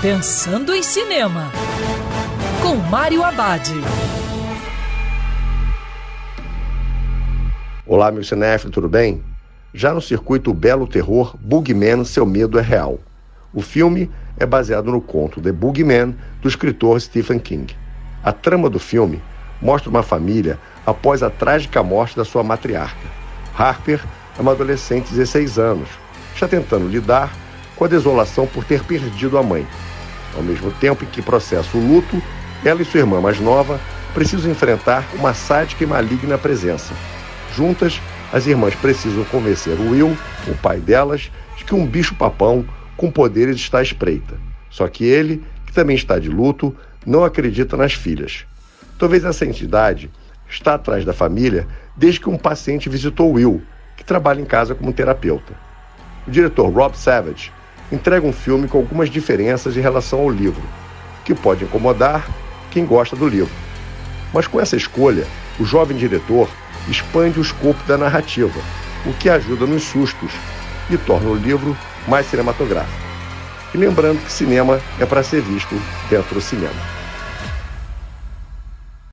Pensando em Cinema, com Mário Abad. Olá, meu cinéfilo, tudo bem? Já no circuito Belo Terror, Bugman, Seu Medo é Real. O filme é baseado no conto The Bugman, do escritor Stephen King. A trama do filme mostra uma família após a trágica morte da sua matriarca. Harper é uma adolescente de 16 anos, está tentando lidar com a desolação por ter perdido a mãe. Ao mesmo tempo em que processa o luto, ela e sua irmã mais nova precisam enfrentar uma sádica e maligna presença. Juntas, as irmãs precisam convencer o Will, o pai delas, de que um bicho-papão com poderes está à espreita. Só que ele, que também está de luto, não acredita nas filhas. Talvez essa entidade está atrás da família desde que um paciente visitou Will, que trabalha em casa como terapeuta. O diretor Rob Savage entrega um filme com algumas diferenças em relação ao livro, que pode incomodar quem gosta do livro. Mas com essa escolha, o jovem diretor expande o escopo da narrativa, o que ajuda nos sustos e torna o livro mais cinematográfico. E lembrando que cinema é para ser visto dentro do cinema.